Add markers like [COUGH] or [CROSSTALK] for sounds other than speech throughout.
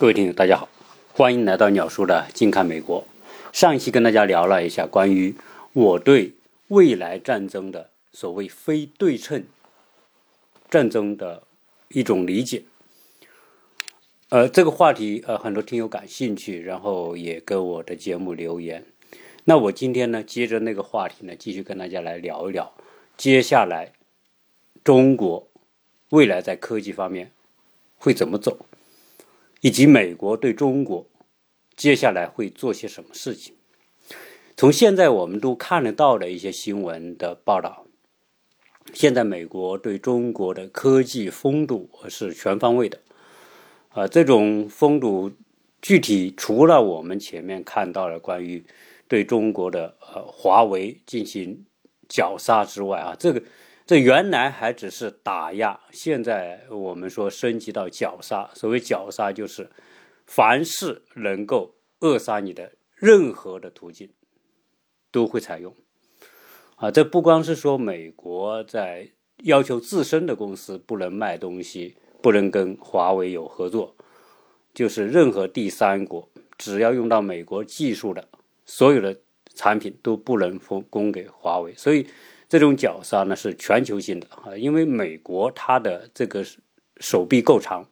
各位听友，大家好，欢迎来到鸟叔的近看美国。上一期跟大家聊了一下关于我对未来战争的所谓非对称战争的一种理解。呃，这个话题呃很多听友感兴趣，然后也跟我的节目留言。那我今天呢，接着那个话题呢，继续跟大家来聊一聊，接下来中国未来在科技方面会怎么走。以及美国对中国接下来会做些什么事情？从现在我们都看得到的一些新闻的报道，现在美国对中国的科技封堵是全方位的。啊，这种封堵具体除了我们前面看到的关于对中国的呃华为进行绞杀之外啊，这个。这原来还只是打压，现在我们说升级到绞杀。所谓绞杀，就是凡是能够扼杀你的任何的途径，都会采用。啊，这不光是说美国在要求自身的公司不能卖东西，不能跟华为有合作，就是任何第三国只要用到美国技术的所有的产品都不能供供给华为。所以。这种绞杀呢是全球性的啊，因为美国它的这个手臂够长，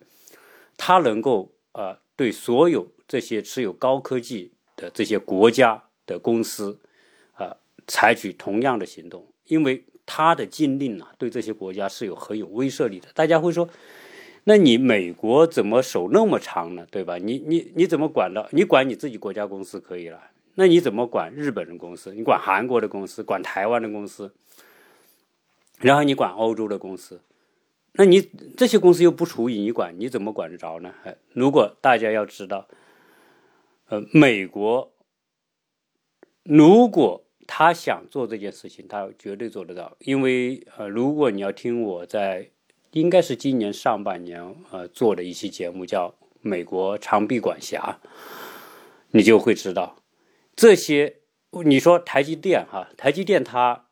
它能够啊对所有这些持有高科技的这些国家的公司啊采取同样的行动，因为它的禁令呢对这些国家是有很有威慑力的。大家会说，那你美国怎么手那么长呢？对吧？你你你怎么管的？你管你自己国家公司可以了。那你怎么管日本人公司？你管韩国的公司？管台湾的公司？然后你管欧洲的公司？那你这些公司又不处于你管，你怎么管得着呢？如果大家要知道，呃，美国如果他想做这件事情，他绝对做得到。因为呃，如果你要听我在应该是今年上半年呃做的一期节目，叫《美国长臂管辖》，你就会知道。这些，你说台积电哈，台积电它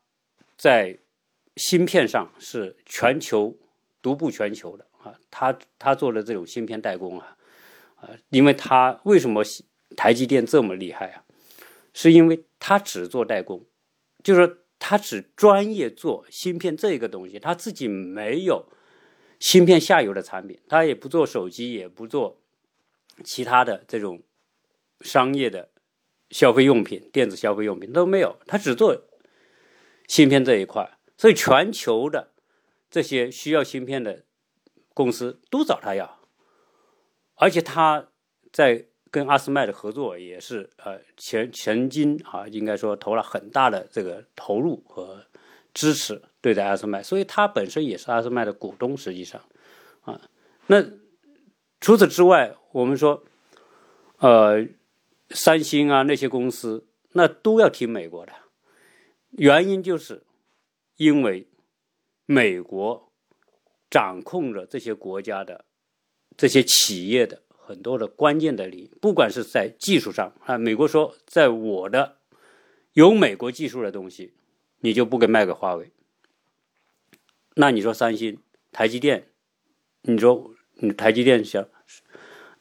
在芯片上是全球独步全球的啊，它它做的这种芯片代工啊，啊，因为它为什么台积电这么厉害啊？是因为它只做代工，就是它只专业做芯片这个东西，它自己没有芯片下游的产品，它也不做手机，也不做其他的这种商业的。消费用品、电子消费用品都没有，他只做芯片这一块，所以全球的这些需要芯片的公司都找他要，而且他在跟阿斯麦的合作也是呃前曾经啊，应该说投了很大的这个投入和支持对待阿斯麦，所以他本身也是阿斯麦的股东，实际上啊，那除此之外，我们说呃。三星啊，那些公司那都要听美国的，原因就是因为美国掌控着这些国家的这些企业的很多的关键的利益，不管是在技术上啊，美国说在我的有美国技术的东西，你就不给卖给华为。那你说三星、台积电，你说你台积电想，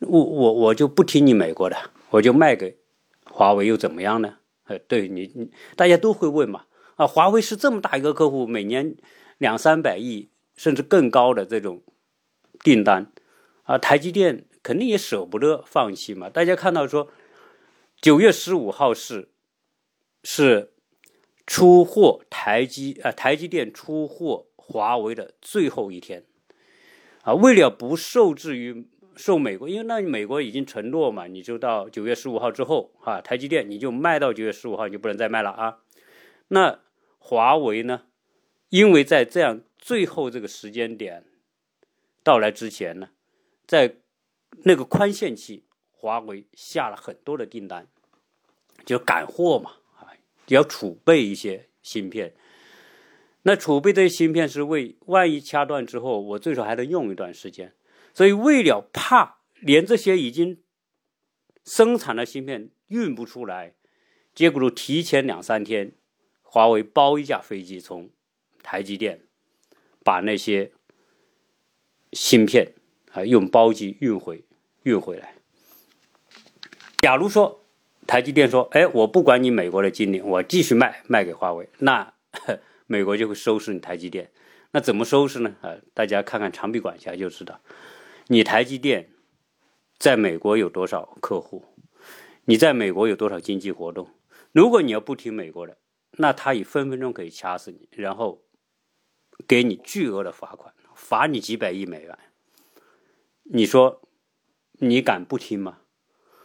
我我我就不听你美国的。我就卖给华为又怎么样呢？呃，对你，你大家都会问嘛。啊，华为是这么大一个客户，每年两三百亿甚至更高的这种订单，啊，台积电肯定也舍不得放弃嘛。大家看到说，九月十五号是是出货台积啊，台积电出货华为的最后一天，啊，为了不受制于。受美国，因为那美国已经承诺嘛，你就到九月十五号之后，哈，台积电你就卖到九月十五号，你就不能再卖了啊。那华为呢？因为在这样最后这个时间点到来之前呢，在那个宽限期，华为下了很多的订单，就赶货嘛，啊，要储备一些芯片。那储备这些芯片是为万一掐断之后，我最少还能用一段时间。所以，为了怕连这些已经生产的芯片运不出来，结果就提前两三天，华为包一架飞机从台积电把那些芯片啊用包机运回运回来假如说台积电说：“哎，我不管你美国的禁令，我继续卖卖给华为。”那 [LAUGHS] 美国就会收拾你台积电。那怎么收拾呢？啊，大家看看长臂管辖就知道。你台积电在美国有多少客户？你在美国有多少经济活动？如果你要不听美国的，那他也分分钟可以掐死你，然后给你巨额的罚款，罚你几百亿美元。你说你敢不听吗？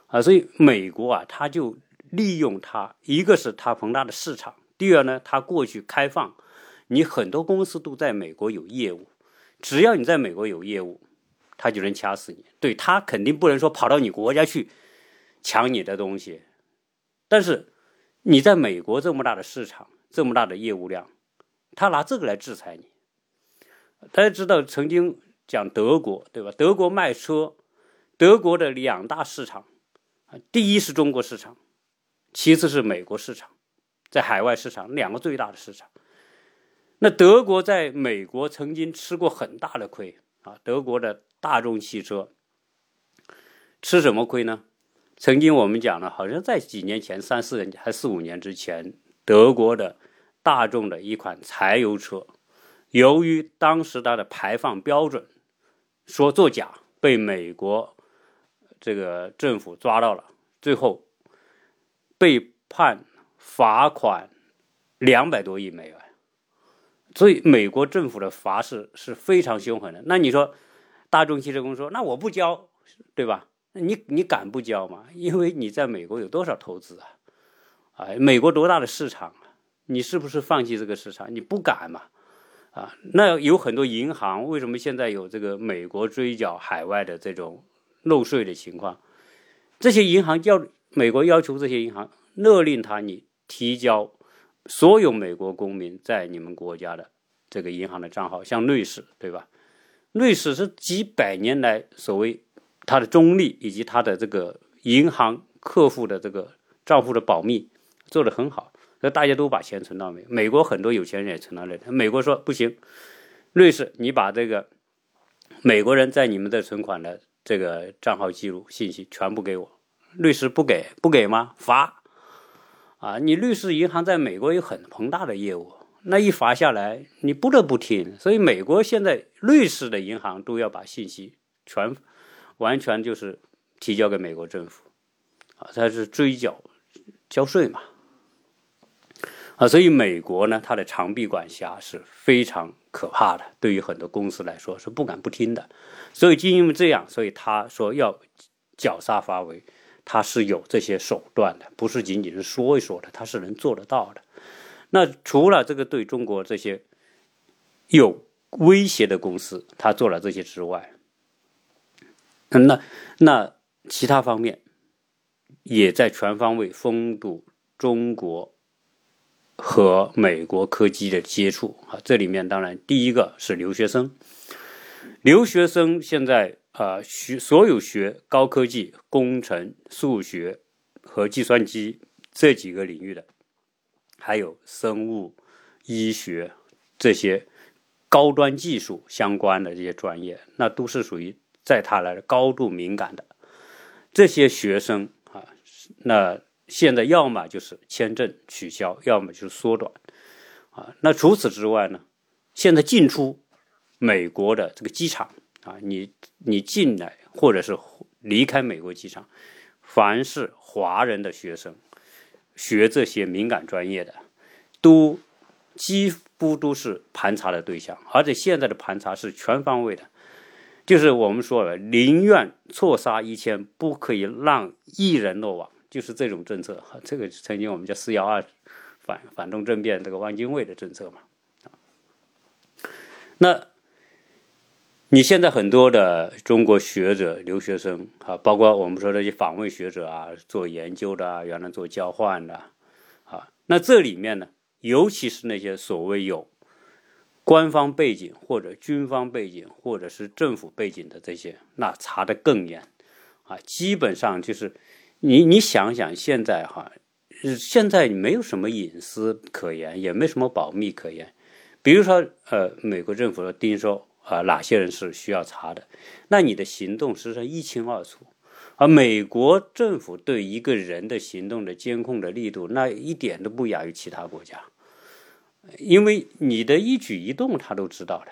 啊，所以美国啊，他就利用它，一个是它庞大的市场，第二呢，它过去开放，你很多公司都在美国有业务，只要你在美国有业务，他就能掐死你。对他肯定不能说跑到你国家去抢你的东西，但是。你在美国这么大的市场，这么大的业务量，他拿这个来制裁你。大家知道，曾经讲德国，对吧？德国卖车，德国的两大市场啊，第一是中国市场，其次是美国市场，在海外市场两个最大的市场。那德国在美国曾经吃过很大的亏啊，德国的大众汽车吃什么亏呢？曾经我们讲了，好像在几年前，三四年还四五年之前，德国的大众的一款柴油车，由于当时它的排放标准说作假，被美国这个政府抓到了，最后被判罚款两百多亿美元。所以美国政府的罚是是非常凶狠的。那你说，大众汽车公司说，那我不交，对吧？你你敢不交吗？因为你在美国有多少投资啊？啊，美国多大的市场啊？你是不是放弃这个市场？你不敢嘛？啊，那有很多银行为什么现在有这个美国追缴海外的这种漏税的情况？这些银行要美国要求这些银行勒令他你提交所有美国公民在你们国家的这个银行的账号，像瑞士对吧？瑞士是几百年来所谓。它的中立以及它的这个银行客户的这个账户的保密做得很好，那大家都把钱存到美美国，很多有钱人也存到那里。美国说不行，瑞士你把这个美国人在你们的存款的这个账号记录信息全部给我，瑞士不给不给吗？罚啊！你律师银行在美国有很庞大的业务，那一罚下来你不得不听，所以美国现在瑞士的银行都要把信息全。完全就是提交给美国政府，啊，它是追缴交税嘛，啊，所以美国呢，它的长臂管辖是非常可怕的，对于很多公司来说是不敢不听的。所以就因为这样，所以他说要绞杀华为，他是有这些手段的，不是仅仅是说一说的，他是能做得到的。那除了这个对中国这些有威胁的公司，他做了这些之外，那那其他方面也在全方位封堵中国和美国科技的接触啊！这里面当然第一个是留学生，留学生现在啊学所有学高科技、工程、数学和计算机这几个领域的，还有生物、医学这些高端技术相关的这些专业，那都是属于。在他来高度敏感的这些学生啊，那现在要么就是签证取消，要么就是缩短啊。那除此之外呢，现在进出美国的这个机场啊，你你进来或者是离开美国机场，凡是华人的学生学这些敏感专业的，都几乎都是盘查的对象，而且现在的盘查是全方位的。就是我们说了，宁愿错杀一千，不可以让一人落网，就是这种政策。这个曾经我们叫“四幺二”反反动政变，这个汪精卫的政策嘛。那你现在很多的中国学者、留学生啊，包括我们说那些访问学者啊，做研究的，原来做交换的啊，那这里面呢，尤其是那些所谓有。官方背景或者军方背景或者是政府背景的这些，那查的更严啊！基本上就是你你想想，现在哈，现在没有什么隐私可言，也没什么保密可言。比如说，呃，美国政府定说啊，哪些人是需要查的，那你的行动实际上一清二楚而美国政府对一个人的行动的监控的力度，那一点都不亚于其他国家，因为你的一举一动他都知道的，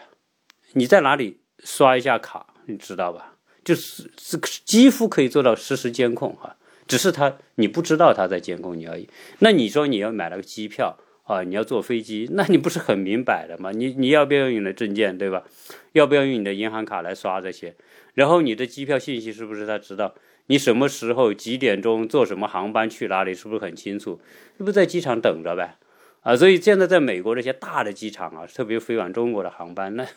你在哪里刷一下卡，你知道吧？就是是几乎可以做到实时监控啊，只是他你不知道他在监控你而已。那你说你要买了个机票啊，你要坐飞机，那你不是很明摆的吗？你你要不要用你的证件，对吧？要不要用你的银行卡来刷这些？然后你的机票信息是不是他知道？你什么时候、几点钟坐什么航班去哪里，是不是很清楚？是不在机场等着呗？啊，所以现在在美国这些大的机场啊，特别飞往中国的航班，那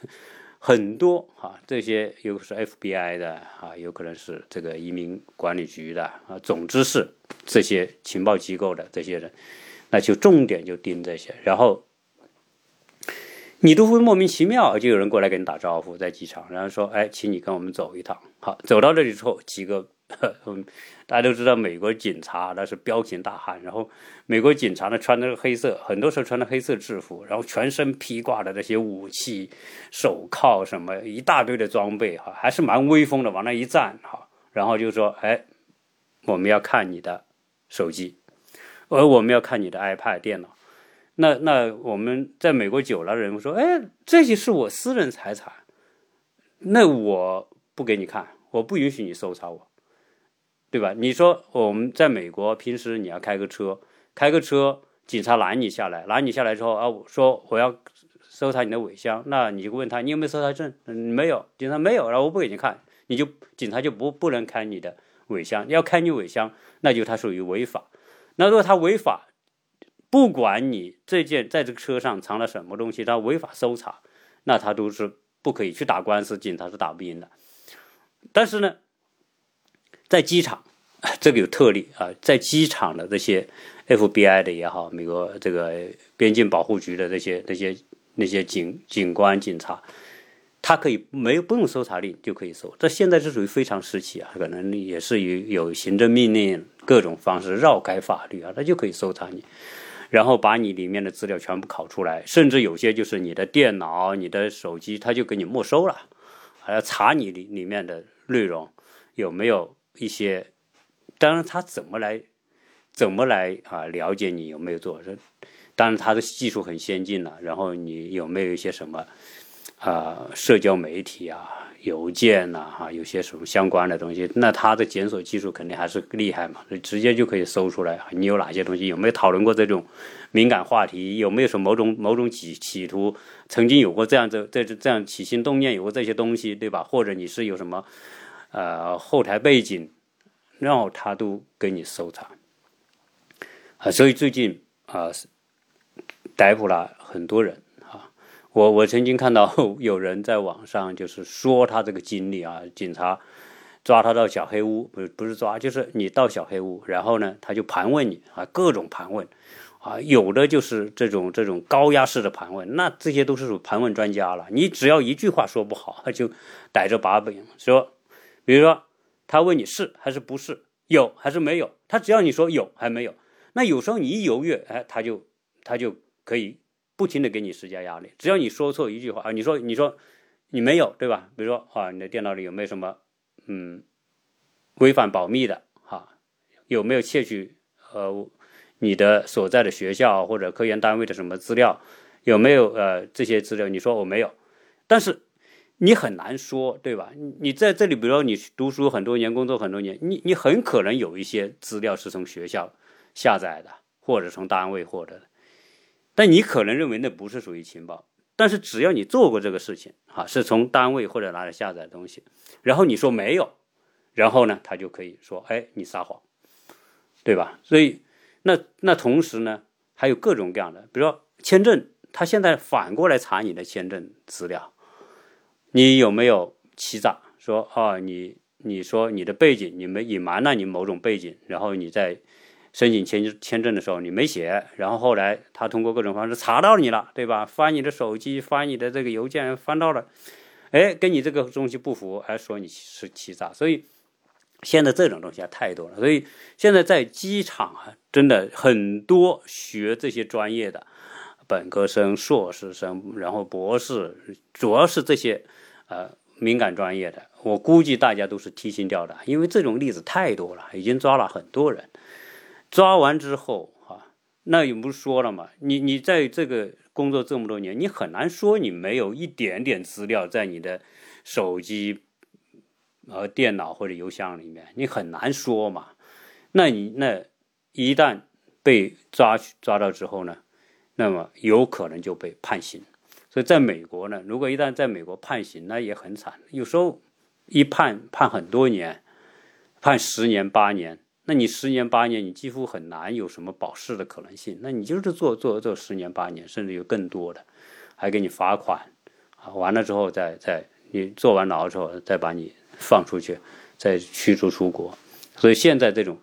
很多啊，这些有是 FBI 的啊，有可能是这个移民管理局的啊，总之是这些情报机构的这些人，那就重点就盯这些，然后。你都会莫名其妙，就有人过来跟你打招呼，在机场，然后说：“哎，请你跟我们走一趟。”好，走到这里之后，几个，大家都知道，美国警察那是彪形大汉，然后美国警察呢穿的是黑色，很多时候穿的黑色制服，然后全身披挂的那些武器、手铐什么一大堆的装备，哈，还是蛮威风的，往那一站，哈，然后就说：“哎，我们要看你的手机，而我们要看你的 iPad 电脑。”那那我们在美国久了，人说：“哎，这些是我私人财产，那我不给你看，我不允许你搜查我，对吧？”你说我们在美国平时你要开个车，开个车，警察拦你下来，拦你下来之后啊，说我要搜查你的尾箱，那你就问他你有没有搜查证？嗯，没有，警察没有，然后我不给你看，你就警察就不不能开你的尾箱，要开你尾箱，那就他属于违法。那如果他违法，不管你这件在这个车上藏了什么东西，他违法搜查，那他都是不可以去打官司，警察是打不赢的。但是呢，在机场，这个有特例啊，在机场的这些 FBI 的也好，美国这个边境保护局的这些那些那些警警官警察，他可以没有不用搜查令就可以搜。这现在是属于非常时期啊，可能也是有有行政命令各种方式绕开法律啊，他就可以搜查你。然后把你里面的资料全部拷出来，甚至有些就是你的电脑、你的手机，他就给你没收了，还要查你里里面的内容有没有一些。当然，他怎么来怎么来啊了解你有没有做？当然他的技术很先进了。然后你有没有一些什么啊社交媒体啊？邮件呐，哈，有些什么相关的东西，那它的检索技术肯定还是厉害嘛，直接就可以搜出来。你有哪些东西？有没有讨论过这种敏感话题？有没有什么某种某种企企图？曾经有过这样这这这样起心动念，有过这些东西，对吧？或者你是有什么呃后台背景，然后他都给你搜查啊。所以最近啊，逮捕了很多人。我我曾经看到 [LAUGHS] 有人在网上就是说他这个经历啊，警察抓他到小黑屋，不是不是抓，就是你到小黑屋，然后呢他就盘问你啊，各种盘问啊，有的就是这种这种高压式的盘问，那这些都是盘问专家了。你只要一句话说不好，他 [LAUGHS] 就逮着把柄说，比如说他问你是还是不是，有还是没有，他只要你说有还没有，那有时候你一犹豫，哎，他就他就可以。不停的给你施加压力，只要你说错一句话啊，你说你说你没有对吧？比如说啊，你的电脑里有没有什么嗯违反保密的哈？有没有窃取呃你的所在的学校或者科研单位的什么资料？有没有呃这些资料？你说我没有，但是你很难说对吧？你在这里，比如说你读书很多年，工作很多年，你你很可能有一些资料是从学校下载的，或者从单位获得的。但你可能认为那不是属于情报，但是只要你做过这个事情，哈，是从单位或者哪里下载东西，然后你说没有，然后呢，他就可以说，哎，你撒谎，对吧？所以，那那同时呢，还有各种各样的，比如说签证，他现在反过来查你的签证资料，你有没有欺诈？说啊，你你说你的背景，你们隐瞒了你某种背景，然后你在。申请签签证的时候你没写，然后后来他通过各种方式查到你了，对吧？翻你的手机，翻你的这个邮件，翻到了，哎，跟你这个东西不符，还说你是欺诈。所以现在这种东西太多了。所以现在在机场啊，真的很多学这些专业的本科生、硕士生，然后博士，主要是这些呃敏感专业的，我估计大家都是提心吊胆，因为这种例子太多了，已经抓了很多人。抓完之后啊，那也不是说了嘛，你你在这个工作这么多年，你很难说你没有一点点资料在你的手机、呃电脑或者邮箱里面，你很难说嘛。那你那一旦被抓抓到之后呢，那么有可能就被判刑。所以在美国呢，如果一旦在美国判刑，那也很惨。有时候一判判很多年，判十年八年，那你十年八年，你几乎很难有什么保释的可能性。那你就是做做做十年八年，甚至有更多的，还给你罚款啊，完了之后再再你坐完牢之后再把你放出去，再驱逐出国。所以现在这种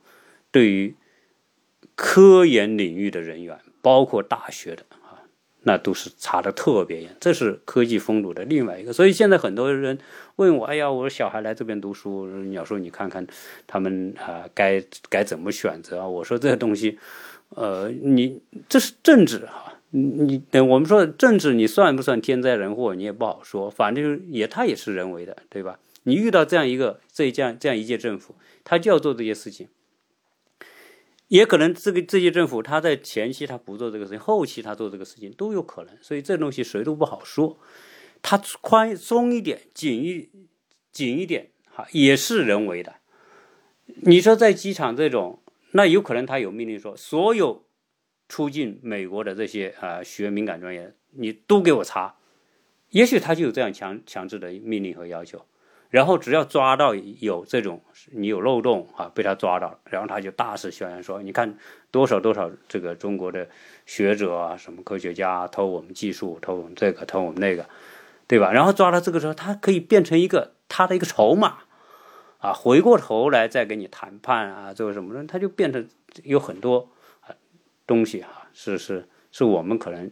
对于科研领域的人员，包括大学的。那都是查的特别严，这是科技封堵的另外一个。所以现在很多人问我：“哎呀，我小孩来这边读书，你要说你看看他们啊，该该怎么选择？”我说这些东西，呃，你这是政治哈，你等我们说政治，你算不算天灾人祸？你也不好说，反正也他也是人为的，对吧？你遇到这样一个这这样这样一届政府，他就要做这些事情。也可能这个这些政府他在前期他不做这个事情，后期他做这个事情都有可能，所以这东西谁都不好说。他宽松一点、紧一紧一点，哈，也是人为的。你说在机场这种，那有可能他有命令说，所有出境美国的这些啊学敏感专业，你都给我查。也许他就有这样强强制的命令和要求。然后只要抓到有这种你有漏洞啊，被他抓到了，然后他就大肆宣扬说：“你看多少多少这个中国的学者啊，什么科学家偷我们技术，偷我们这个，偷我们那个，对吧？”然后抓到这个时候，他可以变成一个他的一个筹码啊，回过头来再跟你谈判啊，这个什么的，他就变成有很多啊东西啊，是是是我们可能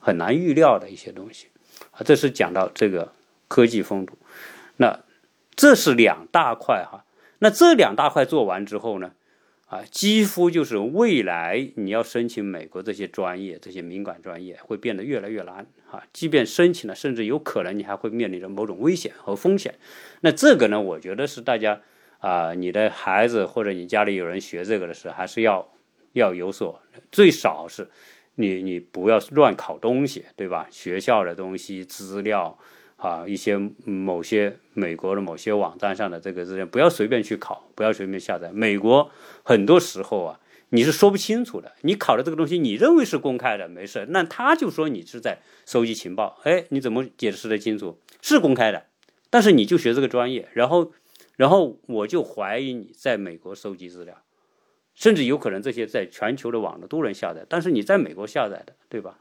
很难预料的一些东西啊。这是讲到这个科技风度。那这是两大块哈，那这两大块做完之后呢，啊，几乎就是未来你要申请美国这些专业、这些敏感专业会变得越来越难啊。即便申请了，甚至有可能你还会面临着某种危险和风险。那这个呢，我觉得是大家啊，你的孩子或者你家里有人学这个的时候，还是要要有所，最少是你你不要乱考东西，对吧？学校的东西资料。啊，一些某些美国的某些网站上的这个资料，不要随便去考，不要随便下载。美国很多时候啊，你是说不清楚的。你考的这个东西，你认为是公开的，没事，那他就说你是在收集情报。哎，你怎么解释的清楚？是公开的，但是你就学这个专业，然后，然后我就怀疑你在美国收集资料，甚至有可能这些在全球的网络都能下载，但是你在美国下载的，对吧？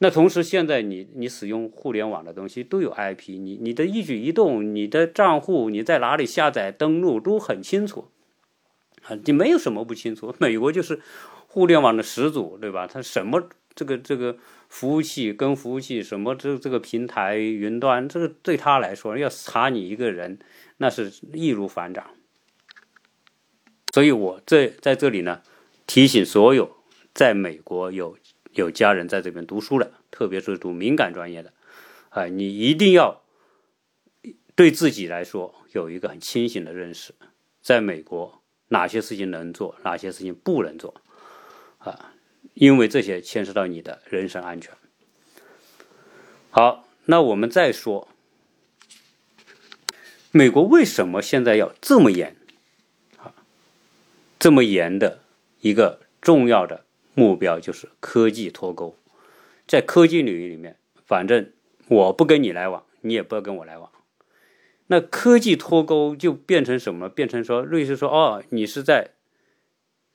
那同时，现在你你使用互联网的东西都有 IP，你你的一举一动，你的账户你在哪里下载登录都很清楚，啊，你没有什么不清楚。美国就是互联网的始祖，对吧？它什么这个这个服务器跟服务器，什么这这个平台云端，这个对他来说要查你一个人，那是易如反掌。所以我这在这里呢，提醒所有在美国有。有家人在这边读书的，特别是读敏感专业的，啊，你一定要对自己来说有一个很清醒的认识，在美国哪些事情能做，哪些事情不能做，啊，因为这些牵涉到你的人身安全。好，那我们再说，美国为什么现在要这么严，啊，这么严的一个重要的。目标就是科技脱钩，在科技领域里面，反正我不跟你来往，你也不要跟我来往。那科技脱钩就变成什么？变成说，瑞士说，哦，你是在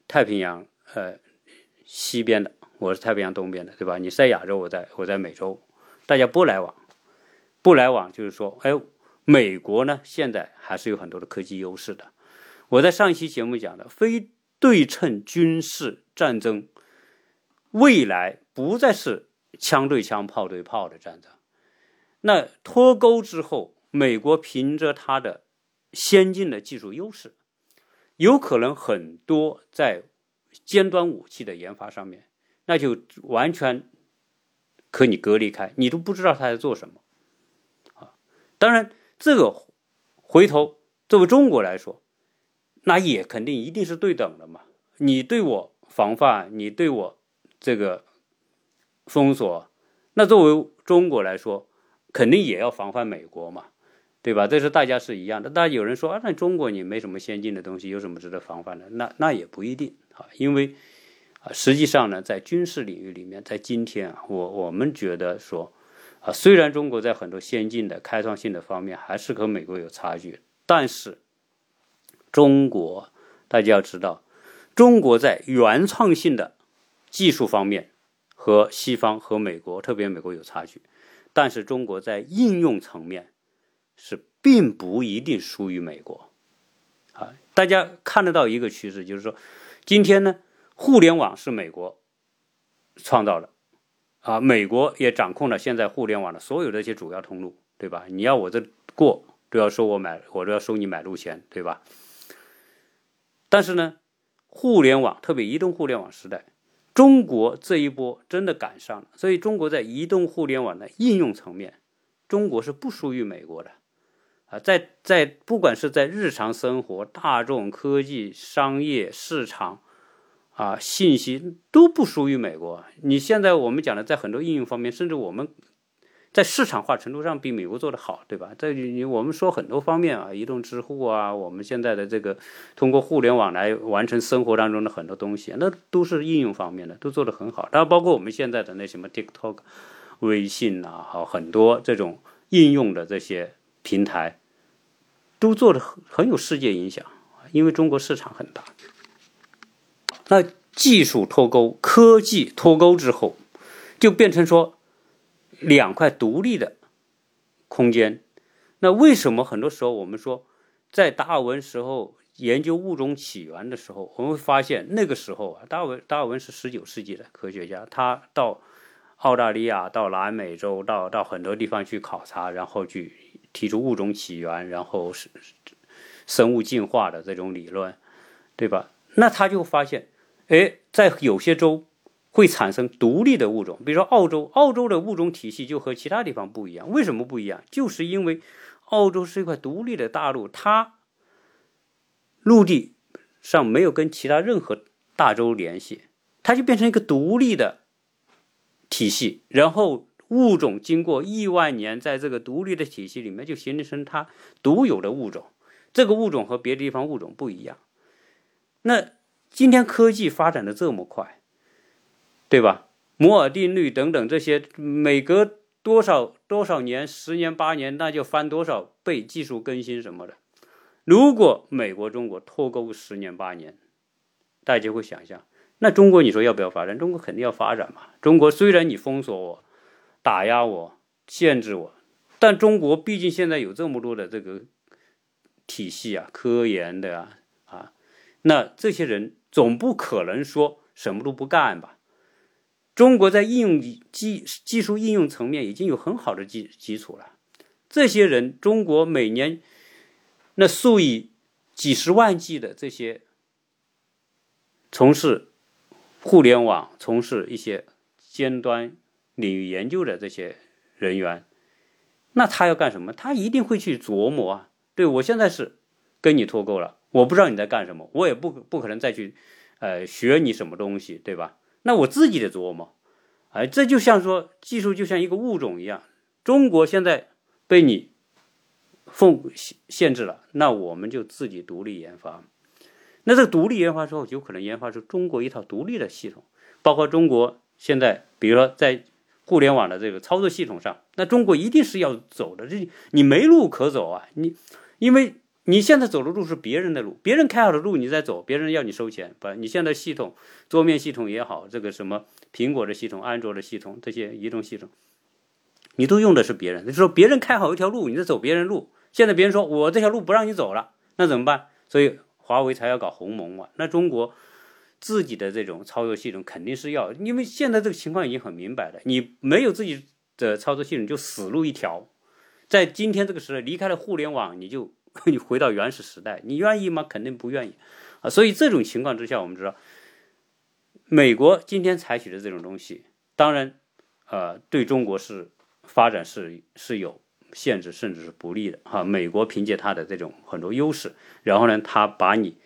太平洋呃西边的，我是太平洋东边的，对吧？你在亚洲，我在我在美洲，大家不来往，不来往就是说，哎，美国呢现在还是有很多的科技优势的。我在上一期节目讲的非对称军事战争。未来不再是枪对枪、炮对炮的战争。那脱钩之后，美国凭着它的先进的技术优势，有可能很多在尖端武器的研发上面，那就完全和你隔离开，你都不知道他在做什么啊。当然，这个回头作为中国来说，那也肯定一定是对等的嘛。你对我防范，你对我这个封锁，那作为中国来说，肯定也要防范美国嘛，对吧？这是大家是一样的。但有人说啊，那中国你没什么先进的东西，有什么值得防范的？那那也不一定啊，因为啊，实际上呢，在军事领域里面，在今天啊，我我们觉得说啊，虽然中国在很多先进的、开创性的方面还是和美国有差距，但是中国大家要知道。中国在原创性的技术方面和西方和美国，特别美国有差距，但是中国在应用层面是并不一定输于美国。啊，大家看得到一个趋势，就是说，今天呢，互联网是美国创造的，啊，美国也掌控了现在互联网的所有的一些主要通路，对吧？你要我这过，都要收我买，我都要收你买路钱，对吧？但是呢？互联网，特别移动互联网时代，中国这一波真的赶上了。所以，中国在移动互联网的应用层面，中国是不输于美国的。啊，在在不管是在日常生活、大众科技、商业市场，啊，信息都不输于美国。你现在我们讲的，在很多应用方面，甚至我们。在市场化程度上比美国做得好，对吧？在你我们说很多方面啊，移动支付啊，我们现在的这个通过互联网来完成生活当中的很多东西，那都是应用方面的，都做得很好。当然，包括我们现在的那什么 TikTok、微信啊，好很多这种应用的这些平台，都做的很很有世界影响，因为中国市场很大。那技术脱钩、科技脱钩之后，就变成说。两块独立的空间，那为什么很多时候我们说，在达尔文时候研究物种起源的时候，我们会发现那个时候啊，达尔文达尔文是十九世纪的科学家，他到澳大利亚、到南美洲、到到很多地方去考察，然后去提出物种起源，然后是生物进化的这种理论，对吧？那他就发现，哎，在有些州。会产生独立的物种，比如说澳洲，澳洲的物种体系就和其他地方不一样。为什么不一样？就是因为澳洲是一块独立的大陆，它陆地上没有跟其他任何大洲联系，它就变成一个独立的体系。然后物种经过亿万年，在这个独立的体系里面就形成它独有的物种。这个物种和别的地方物种不一样。那今天科技发展的这么快。对吧？摩尔定律等等这些，每隔多少多少年，十年八年，那就翻多少倍，技术更新什么的。如果美国、中国脱钩十年八年，大家会想象，那中国你说要不要发展？中国肯定要发展嘛。中国虽然你封锁我、打压我、限制我，但中国毕竟现在有这么多的这个体系啊，科研的啊啊，那这些人总不可能说什么都不干吧？中国在应用技技术应用层面已经有很好的基基础了。这些人，中国每年那数以几十万计的这些从事互联网、从事一些尖端领域研究的这些人员，那他要干什么？他一定会去琢磨啊。对我现在是跟你脱钩了，我不知道你在干什么，我也不不可能再去呃学你什么东西，对吧？那我自己得琢磨，哎，这就像说技术就像一个物种一样，中国现在被你封限制了，那我们就自己独立研发。那这个独立研发之后，有可能研发出中国一套独立的系统，包括中国现在，比如说在互联网的这个操作系统上，那中国一定是要走的，这你没路可走啊，你因为。你现在走的路是别人的路，别人开好的路你在走，别人要你收钱。不，你现在系统桌面系统也好，这个什么苹果的系统、安卓的系统，这些移动系统，你都用的是别人。就说别人开好一条路，你在走别人路。现在别人说我这条路不让你走了，那怎么办？所以华为才要搞鸿蒙嘛。那中国自己的这种操作系统肯定是要，因为现在这个情况已经很明白了，你没有自己的操作系统就死路一条。在今天这个时代，离开了互联网，你就。你回到原始时代，你愿意吗？肯定不愿意啊！所以这种情况之下，我们知道，美国今天采取的这种东西，当然，呃，对中国是发展是是有限制，甚至是不利的哈。美国凭借它的这种很多优势，然后呢，它把你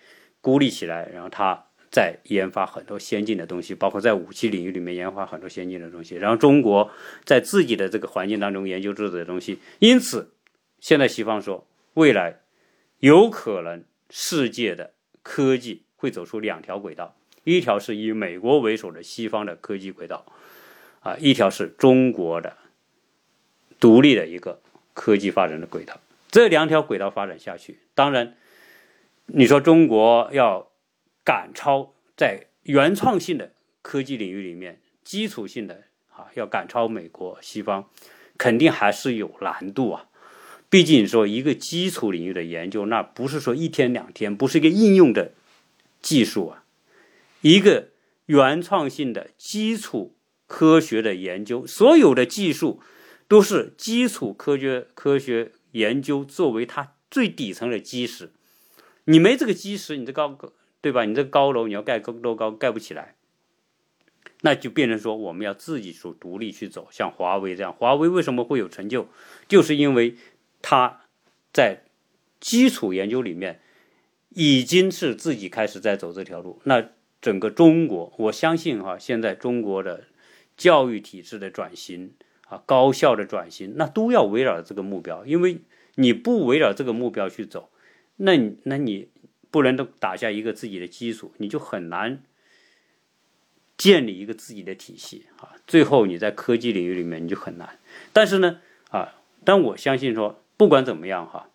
孤立起来，然后它在研发很多先进的东西，包括在武器领域里面研发很多先进的东西。然后中国在自己的这个环境当中研究自己的东西，因此现在西方说未来有可能世界的科技会走出两条轨道，一条是以美国为首的西方的科技轨道。啊，一条是中国的独立的一个科技发展的轨道，这两条轨道发展下去，当然，你说中国要赶超在原创性的科技领域里面，基础性的啊，要赶超美国西方，肯定还是有难度啊。毕竟说一个基础领域的研究，那不是说一天两天，不是一个应用的技术啊，一个原创性的基础。科学的研究，所有的技术都是基础科学科学研究作为它最底层的基石。你没这个基石，你这高对吧？你这高楼你要盖多高盖不起来，那就变成说我们要自己去独立去走。像华为这样，华为为什么会有成就？就是因为他在基础研究里面已经是自己开始在走这条路。那整个中国，我相信哈，现在中国的。教育体制的转型啊，高校的转型，那都要围绕这个目标。因为你不围绕这个目标去走，那那你不能都打下一个自己的基础，你就很难建立一个自己的体系啊。最后你在科技领域里面你就很难。但是呢啊，但我相信说，不管怎么样哈，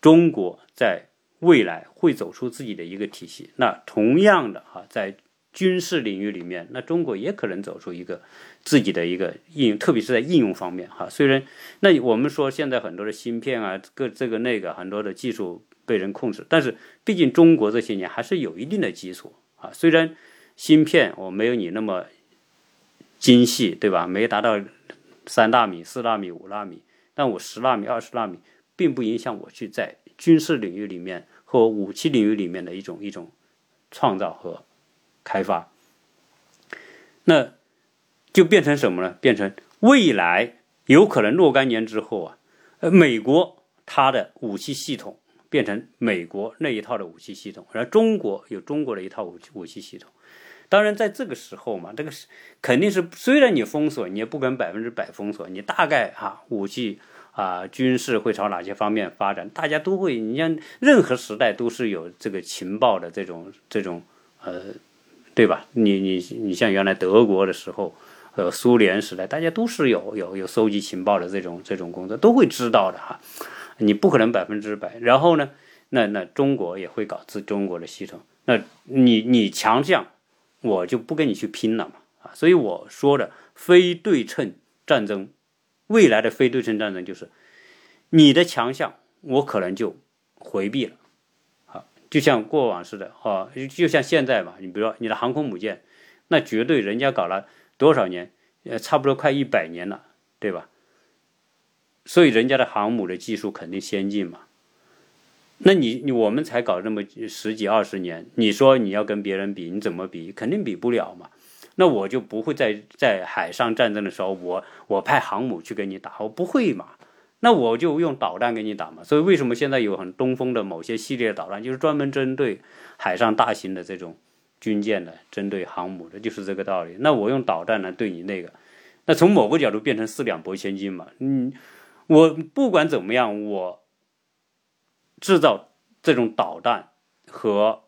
中国在未来会走出自己的一个体系。那同样的哈，在军事领域里面，那中国也可能走出一个自己的一个应用，特别是在应用方面哈。虽然那我们说现在很多的芯片啊，各这个那个很多的技术被人控制，但是毕竟中国这些年还是有一定的基础啊。虽然芯片我没有你那么精细，对吧？没达到三纳米、四纳米、五纳米，但我十纳米、二十纳米，并不影响我去在军事领域里面和武器领域里面的一种一种创造和。开发，那就变成什么呢？变成未来有可能若干年之后啊，呃，美国它的武器系统变成美国那一套的武器系统，而中国有中国的一套武器武器系统。当然，在这个时候嘛，这个是肯定是虽然你封锁，你也不可能百分之百封锁，你大概哈武器啊军事会朝哪些方面发展，大家都会。你像任何时代都是有这个情报的这种这种呃。对吧？你你你像原来德国的时候，呃，苏联时代，大家都是有有有搜集情报的这种这种工作，都会知道的哈。你不可能百分之百。然后呢，那那中国也会搞自中国的系统。那你你强项，我就不跟你去拼了嘛啊。所以我说的非对称战争，未来的非对称战争就是你的强项，我可能就回避了。就像过往似的，哈，就像现在嘛，你比如说你的航空母舰，那绝对人家搞了多少年，呃，差不多快一百年了，对吧？所以人家的航母的技术肯定先进嘛。那你你我们才搞这么十几二十年，你说你要跟别人比，你怎么比？肯定比不了嘛。那我就不会在在海上战争的时候，我我派航母去跟你打，我不会嘛。那我就用导弹给你打嘛，所以为什么现在有很东风的某些系列导弹，就是专门针对海上大型的这种军舰的，针对航母的，就是这个道理。那我用导弹来对你那个，那从某个角度变成四两拨千斤嘛。嗯，我不管怎么样，我制造这种导弹和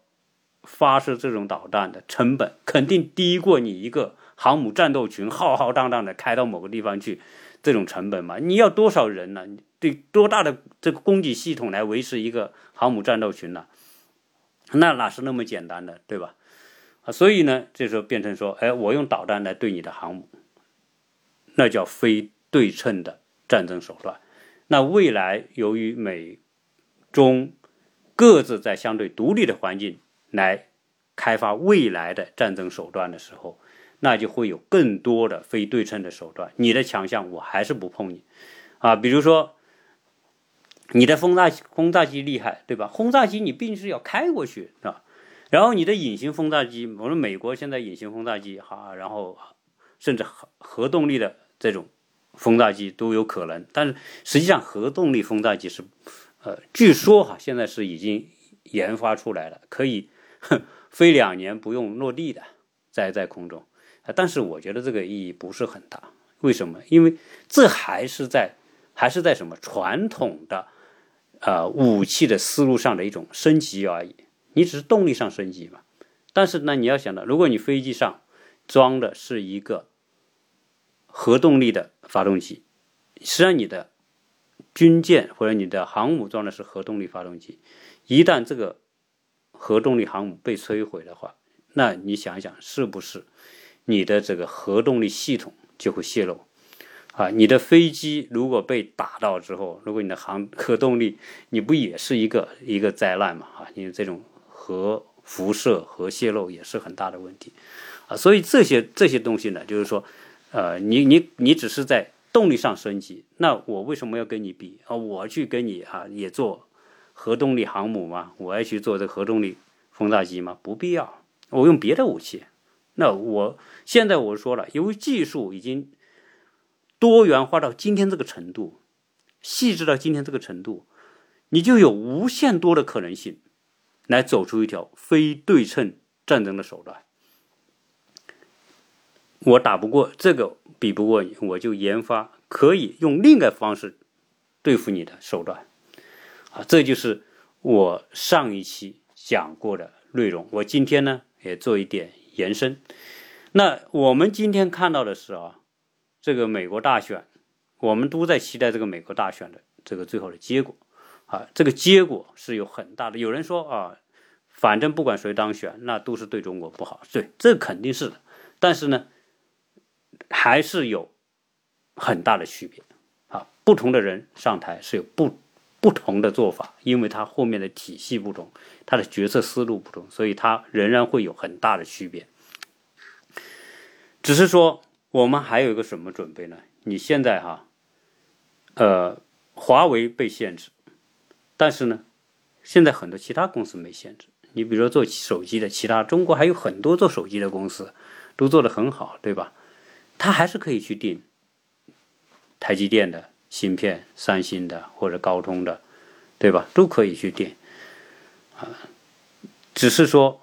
发射这种导弹的成本肯定低过你一个航母战斗群浩浩荡荡的开到某个地方去。这种成本嘛，你要多少人呢？对多大的这个供给系统来维持一个航母战斗群呢？那哪是那么简单的，对吧？啊，所以呢，这时候变成说，哎，我用导弹来对你的航母，那叫非对称的战争手段。那未来由于美中各自在相对独立的环境来开发未来的战争手段的时候。那就会有更多的非对称的手段。你的强项我还是不碰你，啊，比如说你的轰炸轰炸机厉害，对吧？轰炸机你必须是要开过去，是吧？然后你的隐形轰炸机，我们美国现在隐形轰炸机哈，然后甚至核核动力的这种轰炸机都有可能，但是实际上核动力轰炸机是，呃，据说哈现在是已经研发出来了，可以飞两年不用落地的，在在空中，但是我觉得这个意义不是很大。为什么？因为这还是在还是在什么传统的呃武器的思路上的一种升级而已，你只是动力上升级嘛。但是呢，你要想到，如果你飞机上装的是一个核动力的发动机，实际上你的军舰或者你的航母装的是核动力发动机，一旦这个核动力航母被摧毁的话，那你想一想，是不是你的这个核动力系统就会泄露？啊，你的飞机如果被打到之后，如果你的航核动力，你不也是一个一个灾难嘛？啊，因为这种核辐射、核泄漏也是很大的问题。啊，所以这些这些东西呢，就是说，呃，你你你只是在动力上升级，那我为什么要跟你比啊？我去跟你啊也做核动力航母吗？我要去做这核动力轰炸机吗？不必要，我用别的武器。那我现在我说了，由于技术已经多元化到今天这个程度，细致到今天这个程度，你就有无限多的可能性来走出一条非对称战争的手段。我打不过这个，比不过你，我就研发可以用另一个方式对付你的手段，啊，这就是我上一期讲过的内容。我今天呢也做一点延伸。那我们今天看到的是啊，这个美国大选，我们都在期待这个美国大选的这个最后的结果，啊，这个结果是有很大的。有人说啊，反正不管谁当选，那都是对中国不好。对，这肯定是的。但是呢。还是有很大的区别啊！不同的人上台是有不不同的做法，因为他后面的体系不同，他的决策思路不同，所以他仍然会有很大的区别。只是说，我们还有一个什么准备呢？你现在哈，呃，华为被限制，但是呢，现在很多其他公司没限制。你比如说做手机的，其他中国还有很多做手机的公司都做得很好，对吧？他还是可以去订台积电的芯片、三星的或者高通的，对吧？都可以去订啊。只是说，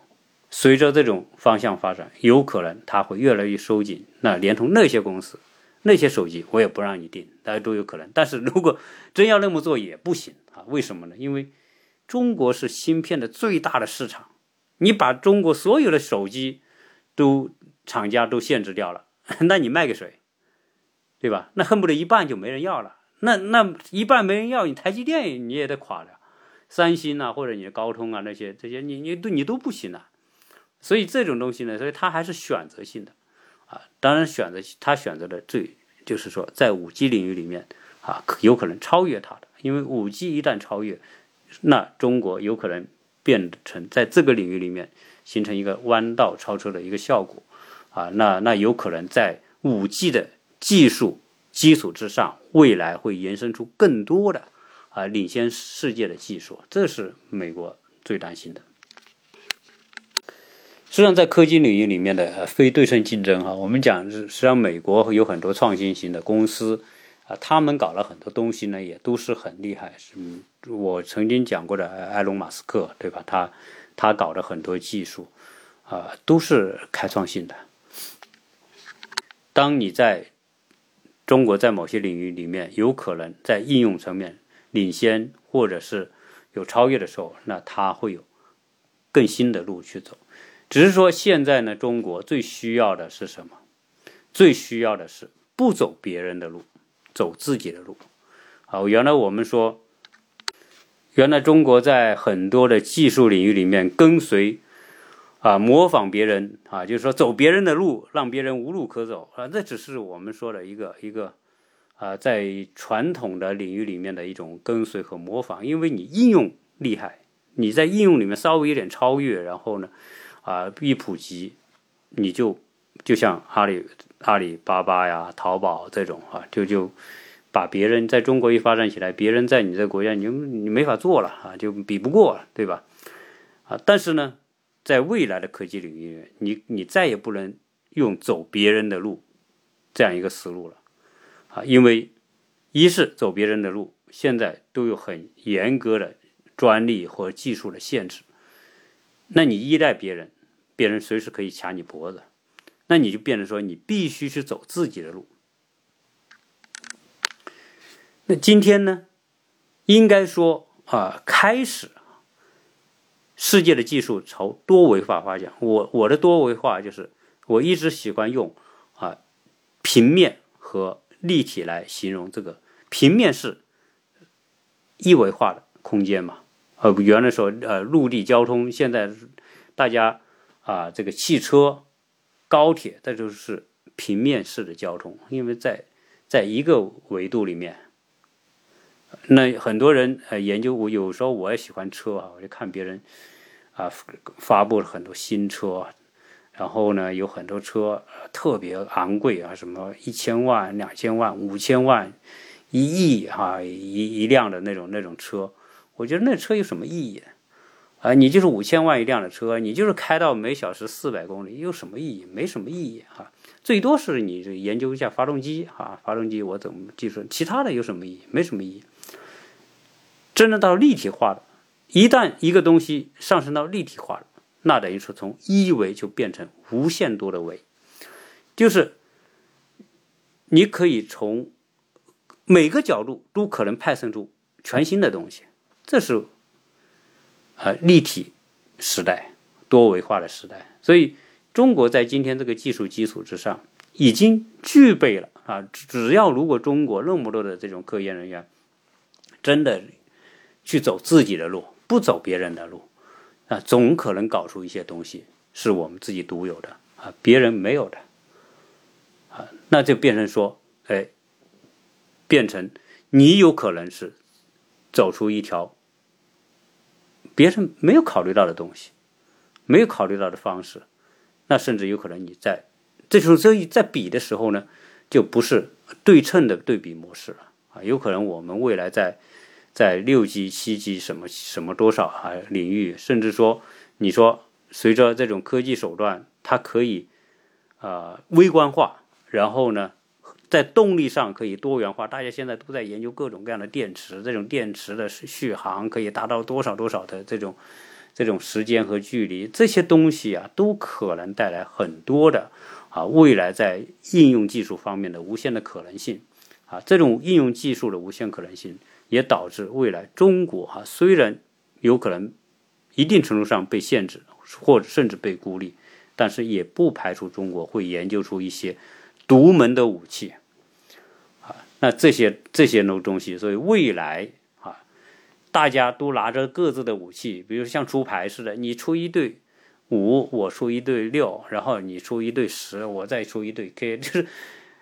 随着这种方向发展，有可能它会越来越收紧。那连同那些公司、那些手机，我也不让你订，大家都有可能。但是如果真要那么做，也不行啊。为什么呢？因为中国是芯片的最大的市场，你把中国所有的手机都厂家都限制掉了。[LAUGHS] 那你卖给谁，对吧？那恨不得一半就没人要了。那那一半没人要，你台积电你也得垮了，三星啊或者你的高通啊那些这些你你都你都不行了。所以这种东西呢，所以它还是选择性的啊。当然选择他选择的最就是说在五 G 领域里面啊，有可能超越它的，因为五 G 一旦超越，那中国有可能变成在这个领域里面形成一个弯道超车的一个效果。啊，那那有可能在五 G 的技术基础之上，未来会延伸出更多的啊领先世界的技术，这是美国最担心的。实际上，在科技领域里面的非对称竞争哈，我们讲是实际上美国有很多创新型的公司啊，他们搞了很多东西呢，也都是很厉害。嗯，我曾经讲过的埃隆·马斯克，对吧？他他搞的很多技术啊，都是开创性的。当你在中国在某些领域里面有可能在应用层面领先或者是有超越的时候，那它会有更新的路去走。只是说现在呢，中国最需要的是什么？最需要的是不走别人的路，走自己的路。好，原来我们说，原来中国在很多的技术领域里面跟随。啊，模仿别人啊，就是说走别人的路，让别人无路可走啊，这只是我们说的一个一个啊，在传统的领域里面的一种跟随和模仿。因为你应用厉害，你在应用里面稍微有点超越，然后呢，啊，一普及，你就就像阿里阿里巴巴呀、淘宝这种啊，就就把别人在中国一发展起来，别人在你这国家，你你没法做了啊，就比不过，对吧？啊，但是呢。在未来的科技领域，你你再也不能用走别人的路这样一个思路了，啊，因为一是走别人的路，现在都有很严格的专利或技术的限制，那你依赖别人，别人随时可以掐你脖子，那你就变成说你必须去走自己的路。那今天呢，应该说啊，开始世界的技术朝多维化发展。我我的多维化就是我一直喜欢用啊平面和立体来形容这个。平面是一维化的空间嘛？呃，原来说呃陆地交通，现在大家啊这个汽车、高铁，这就是平面式的交通，因为在在一个维度里面。那很多人呃研究我，有时候我也喜欢车啊，我就看别人啊发布了很多新车，然后呢有很多车特别昂贵啊，什么一千万、两千万、五千万、一亿哈一一辆的那种那种车，我觉得那车有什么意义啊？你就是五千万一辆的车，你就是开到每小时四百公里，有什么意义？没什么意义哈。最多是你研究一下发动机哈，发动机我怎么技术，其他的有什么意义？没什么意义。真正到立体化的，一旦一个东西上升到立体化了，那等于说从一维就变成无限多的维，就是你可以从每个角度都可能派生出全新的东西，这是啊立体时代、多维化的时代。所以中国在今天这个技术基础之上，已经具备了啊，只要如果中国那么多的这种科研人员真的。去走自己的路，不走别人的路，啊，总可能搞出一些东西是我们自己独有的啊，别人没有的，啊，那就变成说，哎，变成你有可能是走出一条别人没有考虑到的东西，没有考虑到的方式，那甚至有可能你在这种这在比的时候呢，就不是对称的对比模式了啊，有可能我们未来在。在六 G、七 G 什么什么多少啊领域，甚至说，你说随着这种科技手段，它可以啊微观化，然后呢，在动力上可以多元化。大家现在都在研究各种各样的电池，这种电池的续航可以达到多少多少的这种这种时间和距离，这些东西啊，都可能带来很多的啊未来在应用技术方面的无限的可能性啊，这种应用技术的无限可能性。也导致未来中国哈虽然有可能一定程度上被限制，或者甚至被孤立，但是也不排除中国会研究出一些独门的武器啊。那这些这些东东西，所以未来啊，大家都拿着各自的武器，比如像出牌似的，你出一对五，我出一对六，然后你出一对十，我再出一对 K，就是。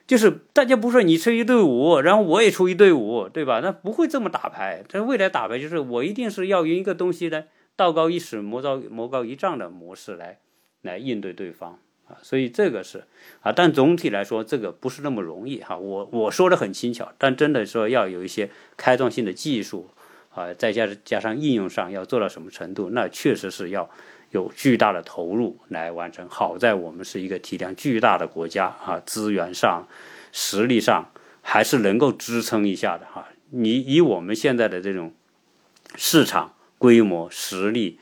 就是大家不说你出一队伍，然后我也出一队伍，对吧？那不会这么打牌。这未来打牌就是我一定是要用一个东西呢，道高一尺，魔高魔高一丈的模式来来应对对方啊。所以这个是啊，但总体来说这个不是那么容易哈。我我说的很轻巧，但真的说要有一些开创性的技术啊，再加加上应用上要做到什么程度，那确实是要。有巨大的投入来完成。好在我们是一个体量巨大的国家啊，资源上、实力上还是能够支撑一下的哈。你以我们现在的这种市场规模、实力，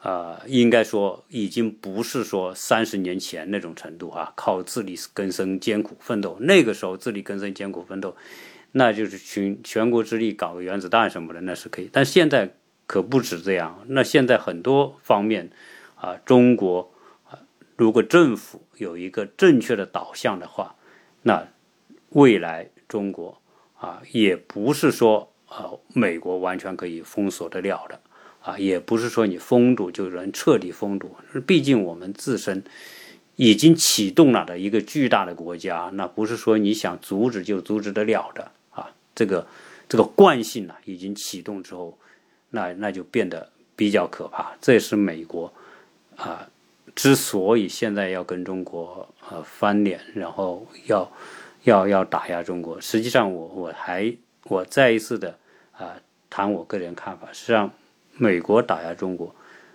啊，应该说已经不是说三十年前那种程度啊，靠自力更生、艰苦奋斗。那个时候自力更生、艰苦奋斗，那就是全全国之力搞个原子弹什么的，那是可以。但现在。可不止这样。那现在很多方面，啊，中国啊，如果政府有一个正确的导向的话，那未来中国啊，也不是说啊，美国完全可以封锁得了的啊，也不是说你封堵就能彻底封堵。毕竟我们自身已经启动了的一个巨大的国家，那不是说你想阻止就阻止得了的啊。这个这个惯性呢，已经启动之后。那那就变得比较可怕，这也是美国啊之所以现在要跟中国呃翻脸，然后要要要打压中国。实际上，我我还我再一次的啊谈我个人看法。实际上，美国打压中国，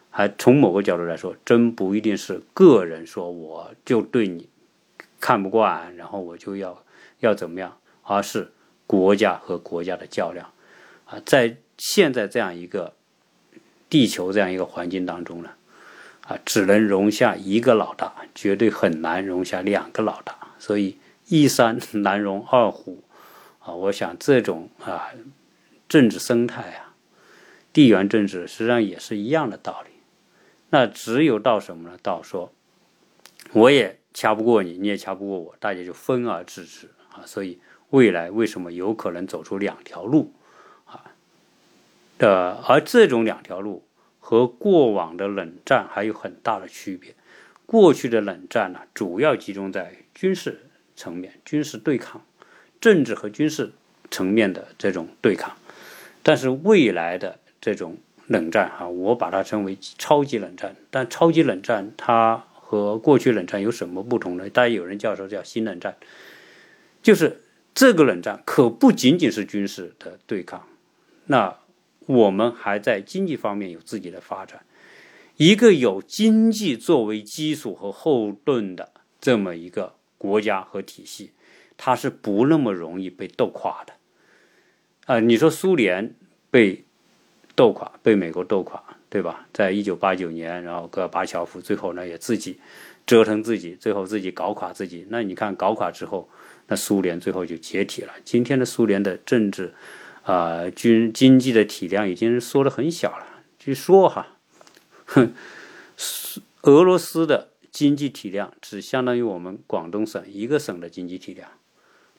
还从某个角度来说，真不一定是个人说我就对你看不惯，然后我就要要怎么样。而是国家和国家的较量。啊，在现在这样一个地球这样一个环境当中呢，啊，只能容下一个老大，绝对很难容下两个老大。所以一山难容二虎，啊，我想这种啊政治生态啊，地缘政治实际上也是一样的道理。那只有到什么呢？到说我也掐不过你，你也掐不过我，大家就分而治之啊。所以未来为什么有可能走出两条路？的而这种两条路和过往的冷战还有很大的区别。过去的冷战呢，主要集中在军事层面、军事对抗、政治和军事层面的这种对抗，但是未来的这种。冷战啊，我把它称为超级冷战。但超级冷战它和过去冷战有什么不同呢？大家有人叫说叫新冷战，就是这个冷战可不仅仅是军事的对抗，那我们还在经济方面有自己的发展。一个有经济作为基础和后盾的这么一个国家和体系，它是不那么容易被斗垮的。啊，你说苏联被。斗垮，被美国斗垮，对吧？在一九八九年，然后戈尔巴乔夫最后呢也自己折腾自己，最后自己搞垮自己。那你看搞垮之后，那苏联最后就解体了。今天的苏联的政治啊军经济的体量已经缩得很小了。据说哈，哼，俄罗斯的经济体量只相当于我们广东省一个省的经济体量，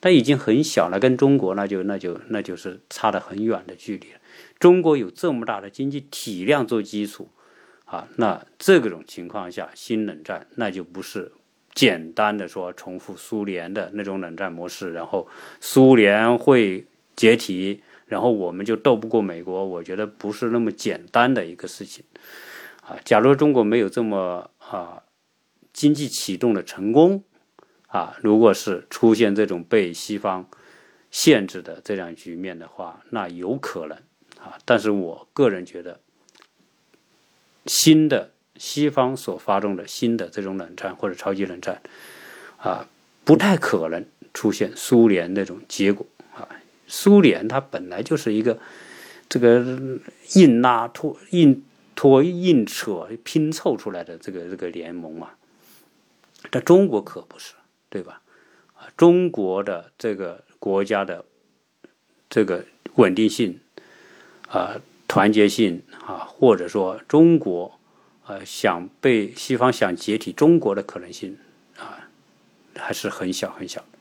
但已经很小了，跟中国那就那就那就是差得很远的距离。中国有这么大的经济体量做基础，啊，那这种情况下，新冷战那就不是简单的说重复苏联的那种冷战模式，然后苏联会解体，然后我们就斗不过美国。我觉得不是那么简单的一个事情，啊，假如中国没有这么啊经济启动的成功，啊，如果是出现这种被西方限制的这样局面的话，那有可能。啊，但是我个人觉得，新的西方所发动的新的这种冷战或者超级冷战，啊，不太可能出现苏联那种结果。苏联它本来就是一个这个硬拉拖、硬拖、硬扯、拼凑出来的这个这个联盟嘛，但中国可不是，对吧？啊，中国的这个国家的这个稳定性。啊，团结性啊，或者说中国，呃，想被西方想解体中国的可能性啊，还是很小很小的。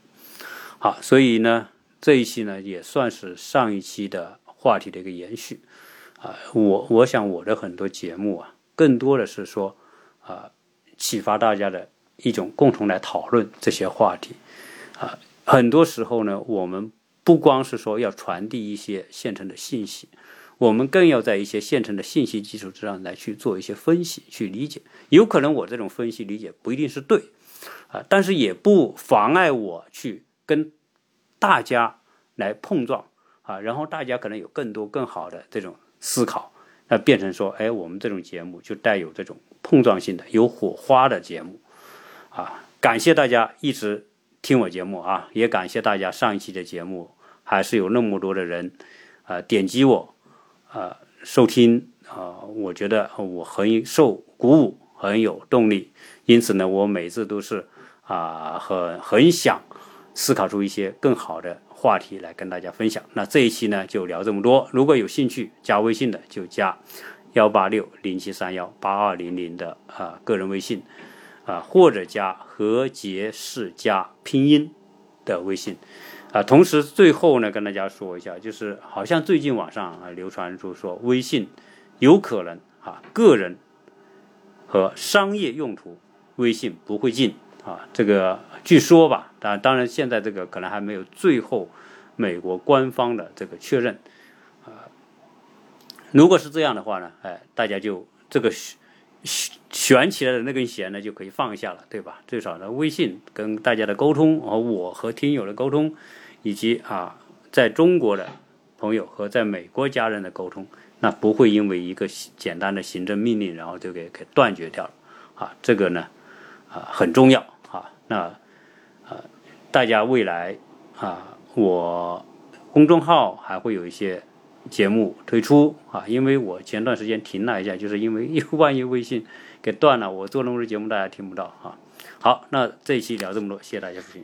好，所以呢，这一期呢也算是上一期的话题的一个延续啊。我我想我的很多节目啊，更多的是说啊，启发大家的一种共同来讨论这些话题啊。很多时候呢，我们不光是说要传递一些现成的信息。我们更要在一些现成的信息基础之上来去做一些分析、去理解。有可能我这种分析理解不一定是对，啊，但是也不妨碍我去跟大家来碰撞，啊，然后大家可能有更多更好的这种思考，那变成说，哎，我们这种节目就带有这种碰撞性的、有火花的节目，啊，感谢大家一直听我节目啊，也感谢大家上一期的节目还是有那么多的人啊点击我。啊，收听啊，我觉得我很受鼓舞，很有动力。因此呢，我每次都是啊，很很想思考出一些更好的话题来跟大家分享。那这一期呢，就聊这么多。如果有兴趣加微信的，就加幺八六零七三幺八二零零的啊个人微信啊，或者加何杰世家拼音的微信。啊，同时最后呢，跟大家说一下，就是好像最近网上啊流传出说，微信有可能啊个人和商业用途微信不会进啊，这个据说吧，当当然现在这个可能还没有最后美国官方的这个确认啊。如果是这样的话呢，哎，大家就这个。悬悬起来的那根弦呢，就可以放下了，对吧？最少呢，微信跟大家的沟通，和我和听友的沟通，以及啊，在中国的朋友和在美国家人的沟通，那不会因为一个简单的行政命令，然后就给给断绝掉了啊。这个呢，啊很重要啊。那，大家未来啊，我公众号还会有一些节目推出啊，因为我前段时间停了一下，就是因为 [LAUGHS] 万一微信给断了，我做那么多节目大家听不到啊。好，那这一期聊这么多，谢谢大家收听。